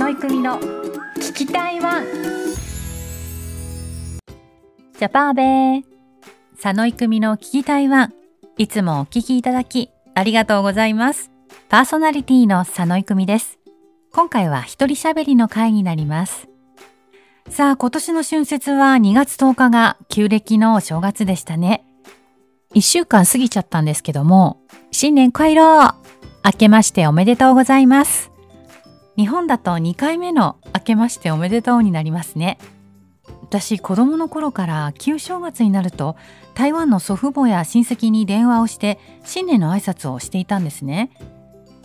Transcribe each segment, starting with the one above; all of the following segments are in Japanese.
野育美の聞き台湾ジャパーベー佐野育美の聞き台湾いつもお聞きいただきありがとうございますパーソナリティの佐野育美です今回は一人喋りの回になりますさあ今年の春節は2月10日が旧暦のお正月でしたね。1週間過ぎちゃったんですけども新年快楽明けましておめでとうございます。日本だと2回目の明けましておめでとうになりますね。私子供の頃から旧正月になると台湾の祖父母や親戚に電話をして新年の挨拶をしていたんですね。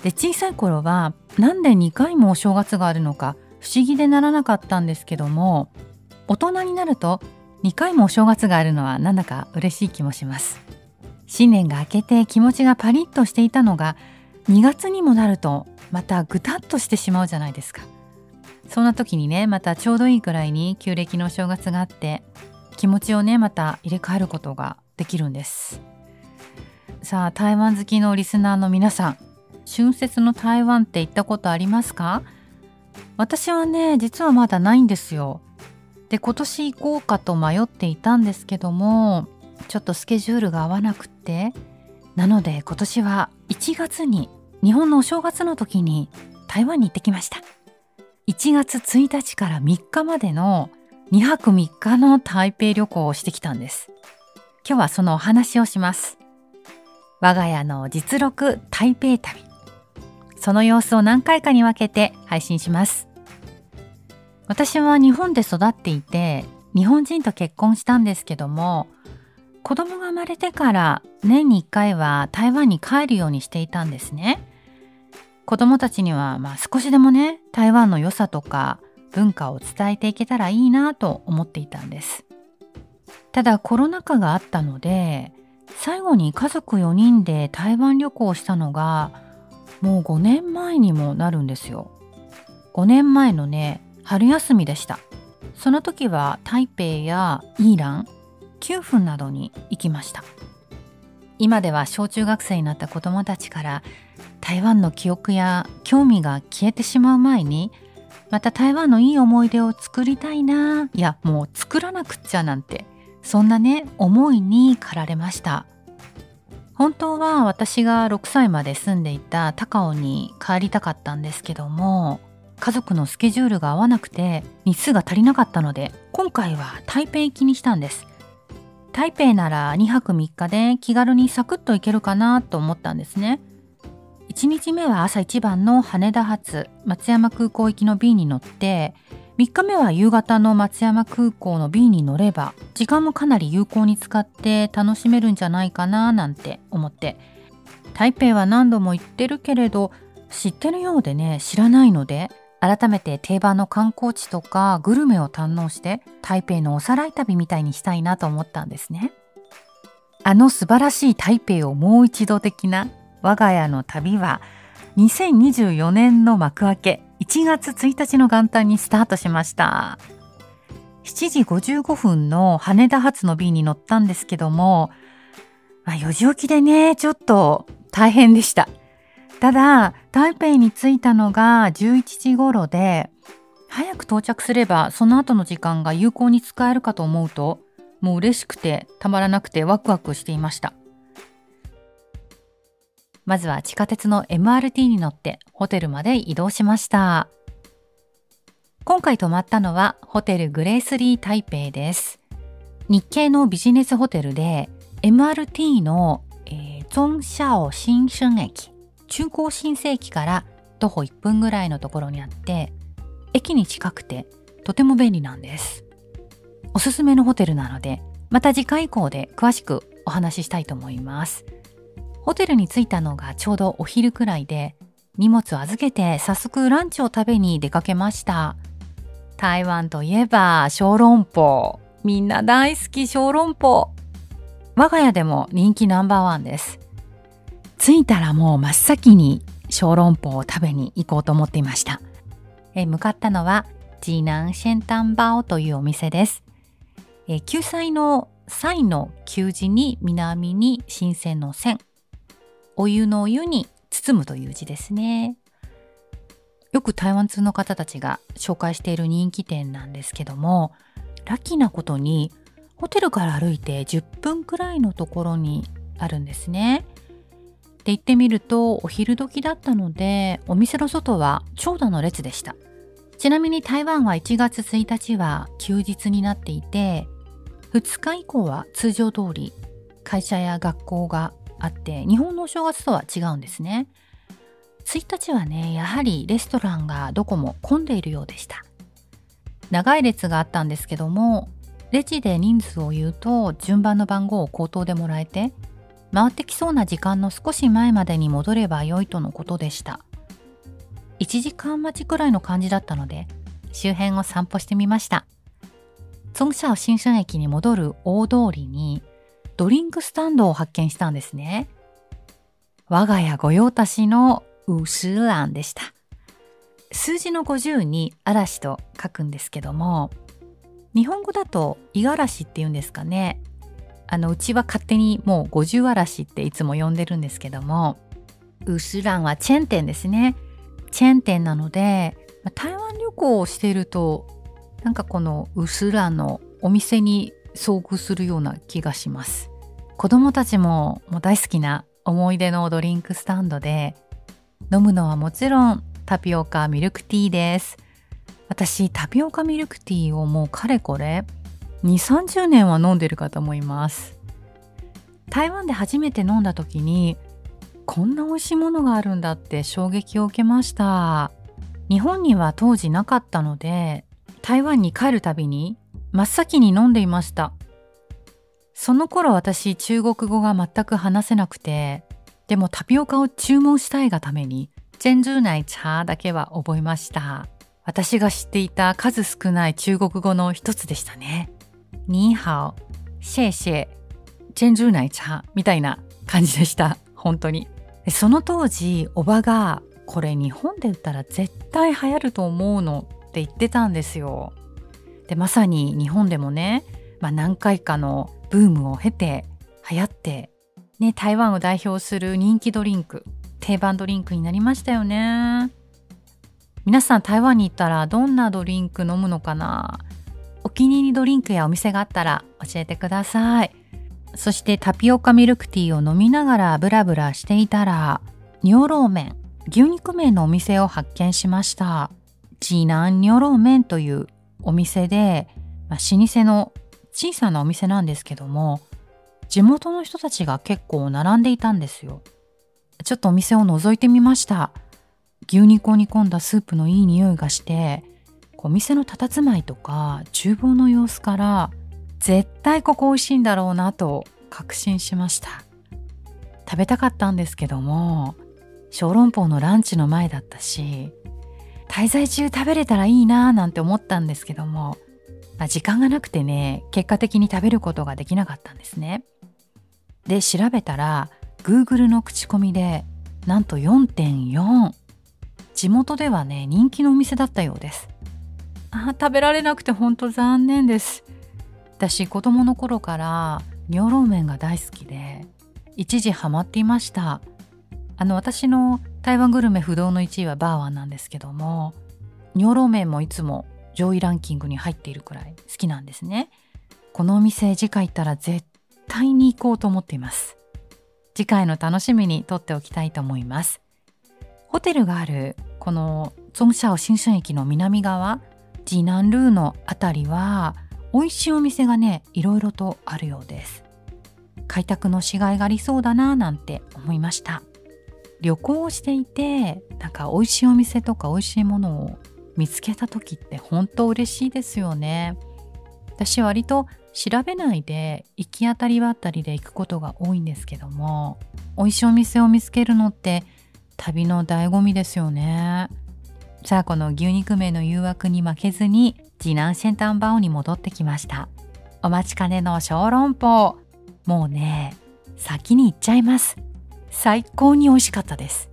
で小さい頃はなんで2回もお正月があるのか不思議でならなかったんですけども大人になると2回もお正月があるのはなんだか嬉しい気もします。新年が明けて気持ちがパリッとしていたのが2月にもなるとまたぐたっとしてしまうじゃないですか。そんな時にねまたちょうどいいくらいに旧暦の正月があって気持ちをねまた入れ替えることができるんです。さあ台湾好きのリスナーの皆さん春節の台湾って行ったことありますか？私はね実はまだないんですよ。で今年行こうかと迷っていたんですけどもちょっとスケジュールが合わなくってなので今年は1月に日本のお正月の時に台湾に行ってきました。1月1日から3日までの2泊3日の台北旅行をしてきたんです。今日はそのお話をします。我が家の実録台北旅。その様子を何回かに分けて配信します。私は日本で育っていて日本人と結婚したんですけども子供が生まれてから年に1回は台湾に帰るようにしていたんですね。子供たちにはまあ少しでもね台湾の良さとか文化を伝えていけたらいいなと思っていたんです。ただコロナ禍があったので最後に家族4人で台湾旅行をしたのがもう5年前にもなるんですよ。5年前のね春休みでした。その時は台北やイーラン9分などに行きました今では小中学生になった子どもたちから台湾の記憶や興味が消えてしまう前にまた台湾のいい思い出を作りたいないやもう作らなくっちゃなんてそんなね思いに駆られました本当は私が6歳まで住んでいた高雄に帰りたかったんですけども家族のスケジュールが合わなくて日数が足りなかったので今回は台北行きにしたんです台北なら2泊3日で気軽にサクッと行けるかなと思ったんですね。1日目は朝一番の羽田発松山空港行きの便に乗って3日目は夕方の松山空港の便に乗れば時間もかなり有効に使って楽しめるんじゃないかななんて思って台北は何度も行ってるけれど知ってるようでね知らないので改めて定番の観光地とかグルメを堪能して台北のおさらい旅みたいにしたいなと思ったんですね。あの素晴らしい台北をもう一度的な我が家の旅は2024年の幕開け1月1日の元旦にスタートしました。7時55分の羽田発の便に乗ったんですけども、まあ、4時起きでね、ちょっと大変でした。ただ台北に着いたのが11時頃で早く到着すればその後の時間が有効に使えるかと思うともう嬉しくてたまらなくてワクワクしていましたまずは地下鉄の MRT に乗ってホテルまで移動しました。今回泊まったのはホテルグレースリー台北です。日系のビジネスホテルで MRT の、えー、ゾンシャオ新春駅中高新世紀から徒歩1分ぐらいのところにあって駅に近くてとても便利なんです。おすすめのホテルなのでまた次回以降で詳しくお話ししたいと思います。ホテルに着いたのがちょうどお昼くらいで荷物を預けて早速ランチを食べに出かけました台湾といえば小籠包みんな大好き小籠包我が家でも人気ナンバーワンです着いたらもう真っ先に小籠包を食べに行こうと思っていました。え向かったのは、ジーナンシェンタンバオというお店です。え救済のイの旧字に南に新鮮の線。お湯のお湯に包むという字ですね。よく台湾通の方たちが紹介している人気店なんですけどもラッキーなことにホテルから歩いて10分くらいのところにあるんですね。で行ってみるとお昼時だったのでお店の外は長蛇の列でした。ちなみに台湾は1月1日は休日になっていて2日以降は通常通り会社や学校があって日本のお正月とは違うんですね。1日はねやはりレストランがどこも混んでいるようでした。長い列があったんですけどもレジで人数を言うと順番の番号を口頭でもらえて回ってきそうな時間の少し前までに戻ればよいとのことでした。1時間待ちくらいの感じだったので周辺を散歩してみました。ソンシャオ新春駅に戻る大通りにドリンクスタンドを発見したんですね我が家御用達のウスランでした。数字の50に嵐と書くんですけども、日本語だと五十嵐って言うんですかね。あの、うちは勝手にもう五十嵐っていつも呼んでるんですけども、ウスランはチェーン店ですね。チェーン店なので、台湾旅行をしていると、なんかこのウスランのお店に遭遇するような気がします。子供たちももう大好きな思い出のドリンクスタンドで飲むのはもちろんタピオカミルクティーです。私、タピオカミルクティーをもうかれこれ2、30年は飲んでるかと思います。台湾で初めて飲んだ時にこんな美味しいものがあるんだって衝撃を受けました。日本には当時なかったので台湾に帰るたびに真っ先に飲んでいました。その頃私中国語が全く話せなくてでもタピオカを注文したいがために、チェンジューナイ茶だけは覚えました。私が知っていた数少ない中国語の一つでしたね。ニーハオ、シェイシェイ、チェンジューナイ茶みたいな感じでした。本当に。その当時、おばが、これ日本で売ったら絶対流行ると思うのって言ってたんですよ。で、まさに日本でもね、まあ、何回かのブームを経て流行ってね、台湾を代表する人気ドリンク、定番ドリンクになりましたよね。皆さん台湾に行ったらどんなドリンク飲むのかな？お気に入りドリンクやお店があったら教えてください。そしてタピオカミルクティーを飲みながらブラブラしていたら、尿老麺、牛肉麺のお店を発見しました。ジーナン尿老麺というお店で、まあ、老舗の小さなお店なんですけども、地元の人たちが結構並んでいたんですよ。ちょっとお店を覗いてみました。牛肉を煮込んだスープのいい匂いがして、お店の佇まいとか厨房の様子から絶対ここ美味しいんだろうなと確信しました。食べたかったんですけども、小籠包のランチの前だったし、滞在中食べれたらいいなぁなんて思ったんですけども、まあ、時間がなくてね、結果的に食べることができなかったんですね。で調べたら Google の口コミでなんと4.4地元ではね人気のお店だったようです。あ食べられなくてほんと残念です。私子供の頃から尿老麺が大好きで一時ハマっていました。あの私の台湾グルメ不動の1位はバーワンなんですけども尿老麺もいつも上位ランキングに入っているくらい好きなんですねこのお店次回行ったら絶対に行こうと思っています。次回の楽しみにとっておきたいと思います。ホテルがあるこのゾンシャオ新春駅の南側、ジナンルーのあたりは美味しいお店がね、いろいろとあるようです。開拓のしがいがありそうだななんて思いました。旅行をしていて、なんか美味しいお店とか美味しいものを見つけた時って本当嬉しいですよね。私割と調べないで行き当たりばったりで行くことが多いんですけども美味しいお店を見つけるのって旅の醍醐味ですよね。さあこの牛肉麺の誘惑に負けずに次男シェンタンバオに戻ってきました。お待ちかねの小籠包。もうね先に行っちゃいます。最高に美味しかったです。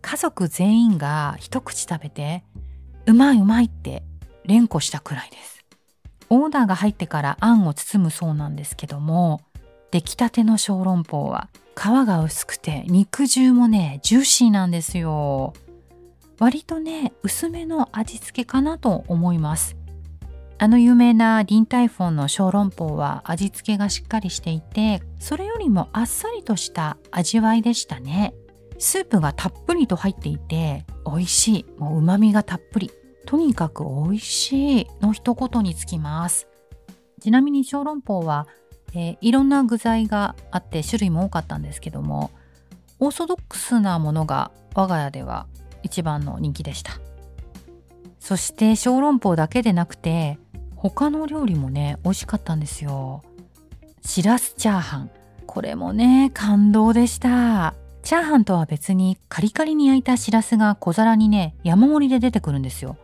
家族全員が一口食べてうまいうまいって連呼したくらいです。オーダーが入ってからあんを包むそうなんですけども出来たての小籠包は皮が薄くて肉汁もねジューシーなんですよ。割とね薄めの味付けかなと思います。あの有名なリンタイフォンの小籠包は味付けがしっかりしていてそれよりもあっさりとした味わいでしたね。スープがたっぷりと入っていて美味しい。もう旨味がたっぷり。とにかく美味しいの一言につきます。ちなみに小籠包は、えー、いろんな具材があって種類も多かったんですけどもオーソドックスなものが我が家では一番の人気でした。そして小籠包だけでなくて他の料理もね美味しかったんですよ。しらすチャーハン。これもね感動でした。チャーハンとは別にカリカリに焼いたしらすが小皿にね山盛りで出てくるんですよ。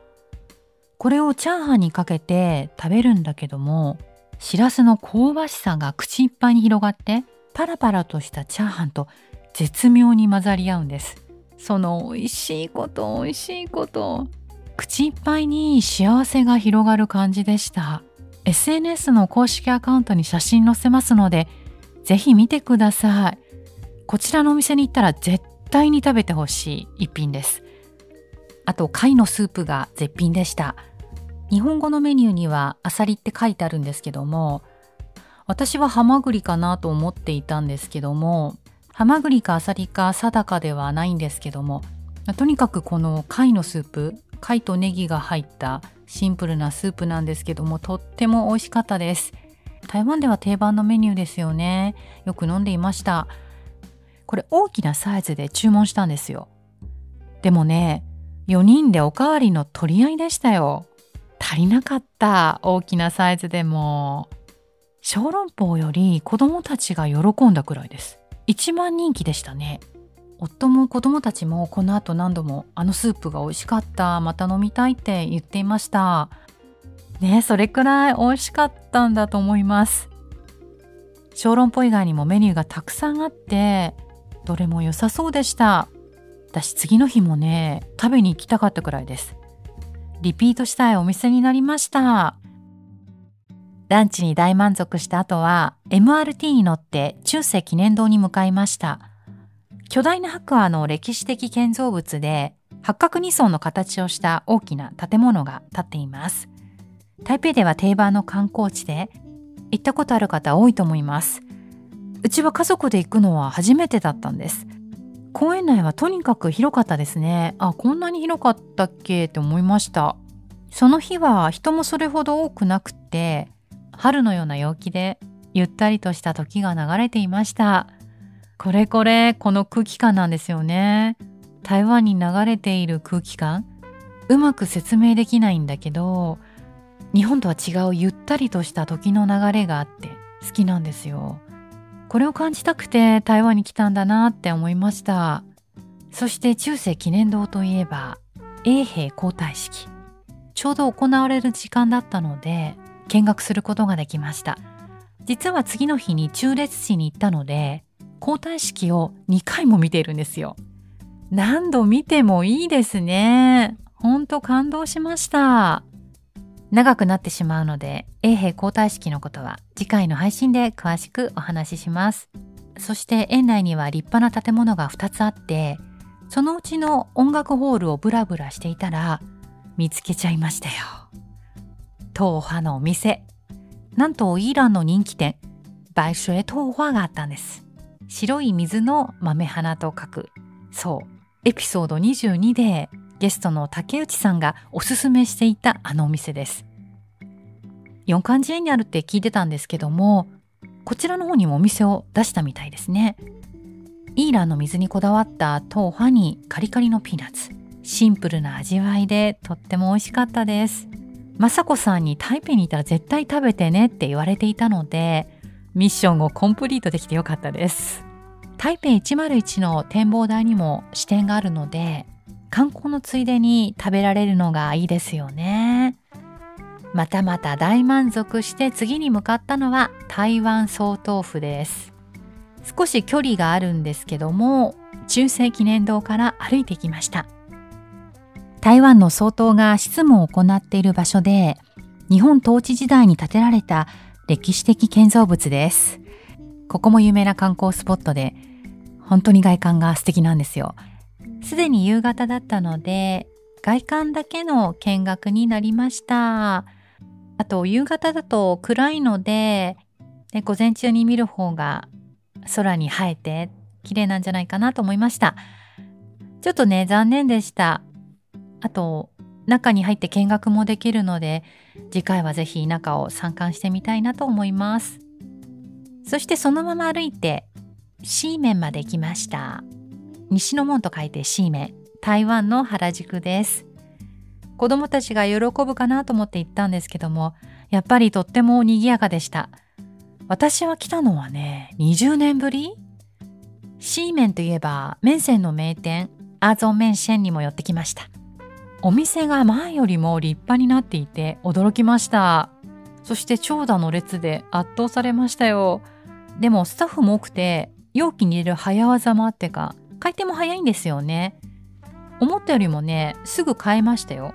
これをチャーハンにかけて食べるんだけどもしらすの香ばしさが口いっぱいに広がってパラパラとしたチャーハンと絶妙に混ざり合うんです。その美味しいこと美味しいこと。口いっぱいに幸せが広がる感じでした。SNS の公式アカウントに写真載せますのでぜひ見てください。こちらのお店に行ったら絶対に食べてほしい一品です。あと貝のスープが絶品でした。日本語のメニューにはアサリって書いてあるんですけども私はハマグリかなと思っていたんですけどもハマグリかアサリか定かではないんですけどもとにかくこの貝のスープ貝とネギが入ったシンプルなスープなんですけどもとっても美味しかったです。台湾では定番のメニューですよね。よく飲んでいました。これ大きなサイズで注文したんですよ。でもね4人でおかわりの取り合いでしたよ。足りなかった大きなサイズでも。小籠包より子供たちが喜んだくらいです。一番人気でしたね。夫も子供たちもこの後何度もあのスープが美味しかったまた飲みたいって言っていました。ねそれくらい美味しかったんだと思います。小籠包以外にもメニューがたくさんあってどれも良さそうでした。私次の日もね食べに行きたかったくらいです。リピートしたいお店になりました。ランチに大満足した後は MRT に乗って中世記念堂に向かいました。巨大な白亜の歴史的建造物で八角二層の形をした大きな建物が建っています。台北では定番の観光地で行ったことある方多いと思います。うちは家族で行くのは初めてだったんです。公園内はとにかく広かったですね。あこんなに広かったっけって思いました。その日は人もそれほど多くなくて春のような陽気でゆったりとした時が流れていました。これこれこの空気感なんですよね。台湾に流れている空気感。うまく説明できないんだけど日本とは違うゆったりとした時の流れがあって好きなんですよ。これを感じたくて台湾に来たんだなって思いました。そして中世記念堂といえば衛兵交代式ちょうど行われる時間だったので見学することができました。実は次の日に中列地に行ったので交代式を2回も見ているんですよ。何度見てもいいですね。ほんと感動しました。長くなってしまうので、衛兵交代式のことは次回の配信で詳しくお話しします。そして園内には立派な建物が2つあって、そのうちの音楽ホールをブラブラしていたら見つけちゃいましたよ。東派のお店。なんとイランの人気店、バイシュエ東派があったんです。白い水の豆花と書く。そう。エピソード22でゲストの竹内さんがおすすめしていたあのお店です。4漢字園にあるって聞いてたんですけども、こちらの方にもお店を出したみたいですね。イーランの水にこだわった豆腐にカリカリのピーナッツ。シンプルな味わいでとっても美味しかったです。雅子さんに台北にいたら絶対食べてねって言われていたので、ミッションをコンプリートできてよかったです。台北101の展望台にも支店があるので、観光のついでに食べられるのがいいですよね。またまた大満足して次に向かったのは台湾総統府です。少し距離があるんですけども、中世記念堂から歩いてきました。台湾の総統が執務を行っている場所で、日本統治時代に建てられた歴史的建造物です。ここも有名な観光スポットで、本当に外観が素敵なんですよ。すでに夕方だったので、外観だけの見学になりました。あと、夕方だと暗いので、ね、午前中に見る方が空に生えて綺麗なんじゃないかなと思いました。ちょっとね、残念でした。あと、中に入って見学もできるので、次回はぜひ中を参観してみたいなと思います。そしてそのまま歩いて、シーメンまで来ました。西の門と書いてシーメン。台湾の原宿です。子供たちが喜ぶかなと思って行ったんですけども、やっぱりとっても賑やかでした。私は来たのはね、20年ぶり？シーメンといえば、麺線の名店、アーゾン麺シェンにも寄ってきました。お店が前よりも立派になっていて驚きました。そして長蛇の列で圧倒されましたよ。でもスタッフも多くて、容器に入れる早技もあってか、回転も早いんですよね。思ったよりもね、すぐ買えましたよ。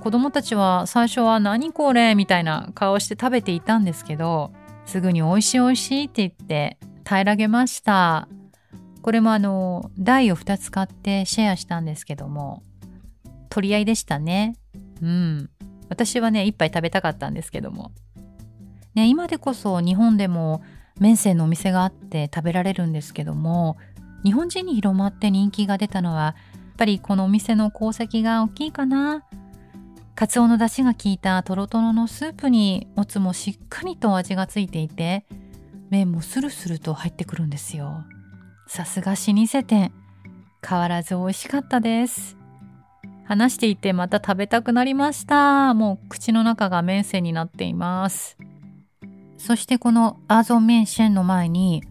子供たちは最初は何これみたいな顔して食べていたんですけど、すぐに美味しい美味しいって言って平らげました。これもあの、台を2つ買ってシェアしたんですけども、取り合いでしたね。うん。私はね、1杯食べたかったんですけども。ね、今でこそ日本でも麺線のお店があって食べられるんですけども、日本人に広まって人気が出たのは、やっぱりこのお店の功績が大きいかな。カツオの出汁が効いたトロトロのスープにもつもしっかりと味がついていて、麺もスルスルと入ってくるんですよ。さすが老舗店。変わらず美味しかったです。話していてまた食べたくなりました。もう口の中が麺線になっています。そしてこのアーゾン麺シェンの前に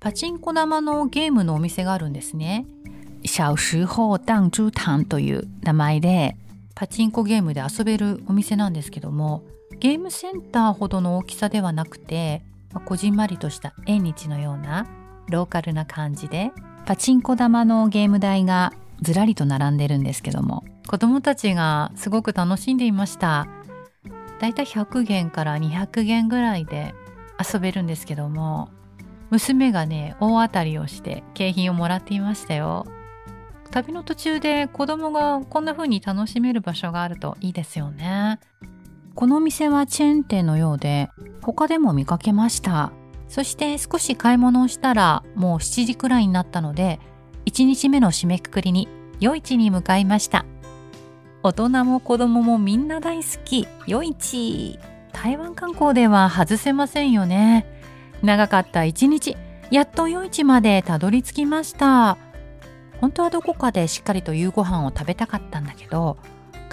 パチンコ玉のゲームのお店があるんですね。小時候弹珠堂という名前でパチンコゲームで遊べるお店なんですけどもゲームセンターほどの大きさではなくて、まあ、こじんまりとした縁日のようなローカルな感じでパチンコ玉のゲーム台がずらりと並んでるんですけども子供たちがすごく楽しんでいましただいたい100元から200元ぐらいで遊べるんですけども娘がね大当たりをして景品をもらっていましたよ旅の途中で子供がこんな風に楽しめる場所があるといいですよね。このお店はチェーン店のようで他でも見かけました。そして少し買い物をしたらもう7時くらいになったので1日目の締めくくりに夜市に向かいました。大人も子供もみんな大好き夜市。台湾観光では外せませんよね。長かった一日、やっと夜市までたどり着きました。本当はどこかでしっかりと夕ご飯を食べたかったんだけど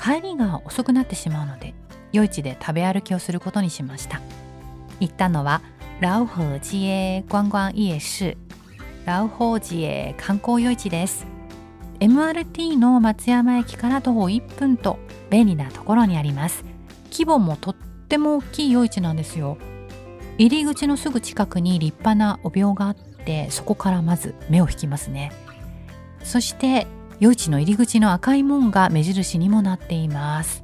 帰りが遅くなってしまうので夜市で食べ歩きをすることにしました行ったのはラウホジエ观光夜市ラウホージエ観光夜市です。MRT の松山駅から徒歩1分と便利なところにあります。規模もとっても大きい夜市なんですよ。入り口のすぐ近くに立派なお廟があってそこからまず目を引きますね。そして夜市の入り口の赤い門が目印にもなっています。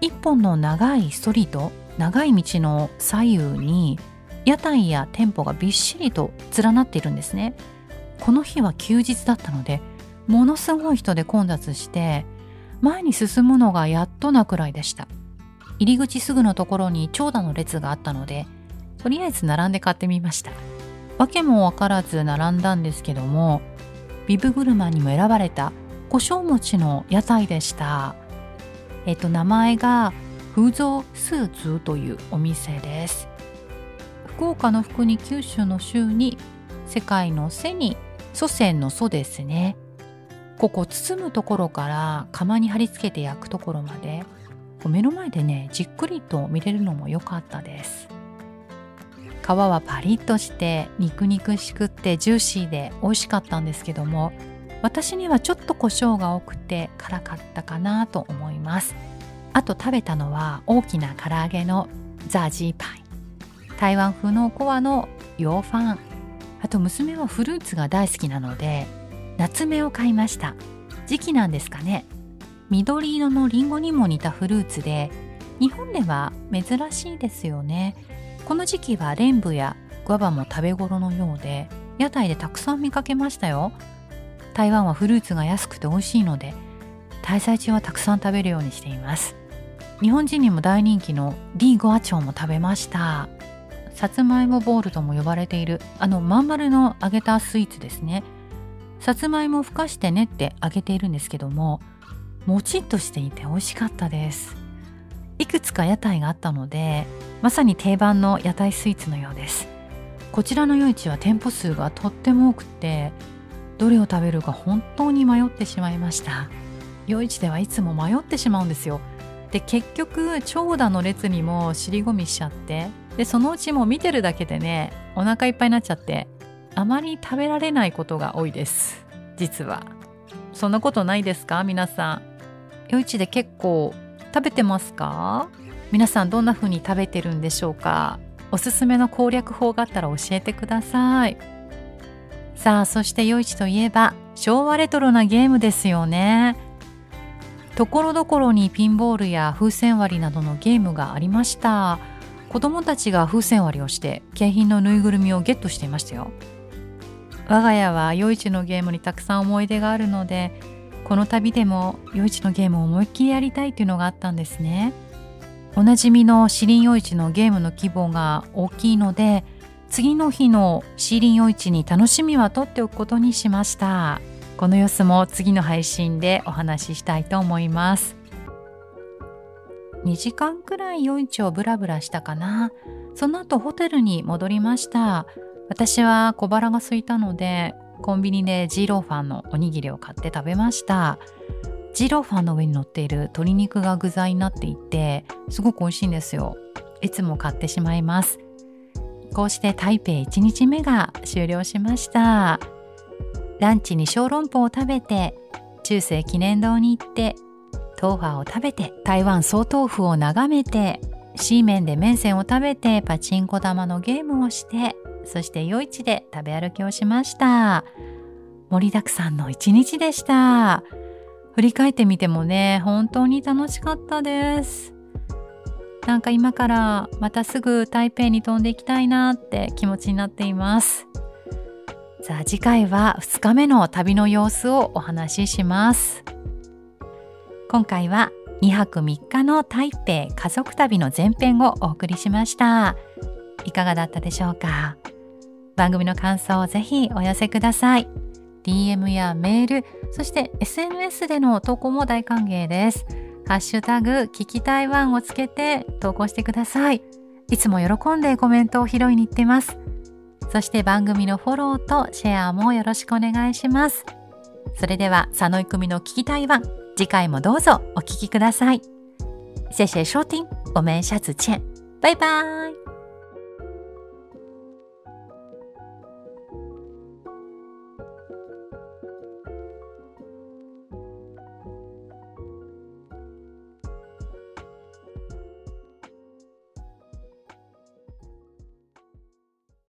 一本の長いストリート長い道の左右に屋台や店舗がびっしりと連なっているんですねこの日は休日だったのでものすごい人で混雑して前に進むのがやっとなくらいでした入り口すぐのところに長蛇の列があったのでとりあえず並んで買ってみました訳も分からず並んだんですけどもビブグルマンにも選ばれた胡椒餅の屋台でした。えっと、名前が風蔵スーツというお店です。福岡の福に九州の州に世界の背に祖先の祖ですね。ここ包むところから釜に貼り付けて焼くところまで目の前でねじっくりと見れるのも良かったです。皮はパリッとして肉肉しくってジューシーで美味しかったんですけども私にはちょっと胡椒が多くて辛かったかなと思いますあと食べたのは大きな唐揚げのザジーパイ台湾風のコアの洋ファン。あと娘はフルーツが大好きなので夏目を買いました。時期なんですかね。緑色のリンゴにも似たフルーツで日本では珍しいですよね。この時期はレンブやグアバも食べ頃のようで屋台でたくさん見かけましたよ。台湾はフルーツが安くて美味しいので滞在中はたくさん食べるようにしています。日本人にも大人気のリーゴアチョウも食べました。さつまいもボールとも呼ばれているあのまん丸の揚げたスイーツですね。さつまいもをふかして練って揚げているんですけどももちっとしていて美味しかったです。いくつか屋台があったのでまさに定番の屋台スイーツのようです。こちらの夜市は店舗数がとっても多くてどれを食べるか本当に迷ってしまいました。夜市ではいつも迷ってしまうんですよ。で結局長蛇の列にも尻込みしちゃってでそのうちも見てるだけでねお腹いっぱいになっちゃってあまり食べられないことが多いです。実は。そんなことないですか？皆さん。夜市で結構食べてますか？皆さんどんな風に食べてるんでしょうか？おすすめの攻略法があったら教えてください。さあそして夜市といえば昭和レトロなゲームですよね。ところどころにピンボールや風船割りなどのゲームがありました。子供たちが風船割りをして景品のぬいぐるみをゲットしていましたよ。我が家は夜市のゲームにたくさん思い出があるのでこの旅でも夜市のゲームを思いっきりやりたいというのがあったんですね。おなじみのシリン夜市のゲームの規模が大きいので次の日のシーリン夜市に楽しみは取っておくことにしました。この様子も次の配信でお話ししたいと思います。2時間くらい夜市をブラブラしたかな。その後ホテルに戻りました。私は小腹が空いたのでコンビニでジーローファンのおにぎりを買って食べました。ジーローファンの上に乗っている鶏肉が具材になっていてすごく美味しいんですよ。いつも買ってしまいます。こうして台北1日目が終了しました。ランチに小籠包を食べて中世記念堂に行って豆腐を食べて台湾総豆腐を眺めてシーメンで麺線を食べてパチンコ玉のゲームをしてそして夜市で食べ歩きをしました。盛りだくさんの一日でした。振り返ってみてもね本当に楽しかったです。なんか今からまたすぐ台北に飛んでいきたいなって気持ちになっています。さあ次回は2日目の旅の様子をお話しします。今回は2泊3日の台北家族旅の前編をお送りしました。いかがだったでしょうか？番組の感想をぜひお寄せください。DM やメールそして SNS での投稿も大歓迎です。ハッシュタグ聞き台湾をつけて投稿してください。いつも喜んでコメントを拾いに行ってます。そして番組のフォローとシェアもよろしくお願いします。それでは佐野育美の聞き台湾次回もどうぞお聞きください。谢谢收听，我们下次见，拜拜。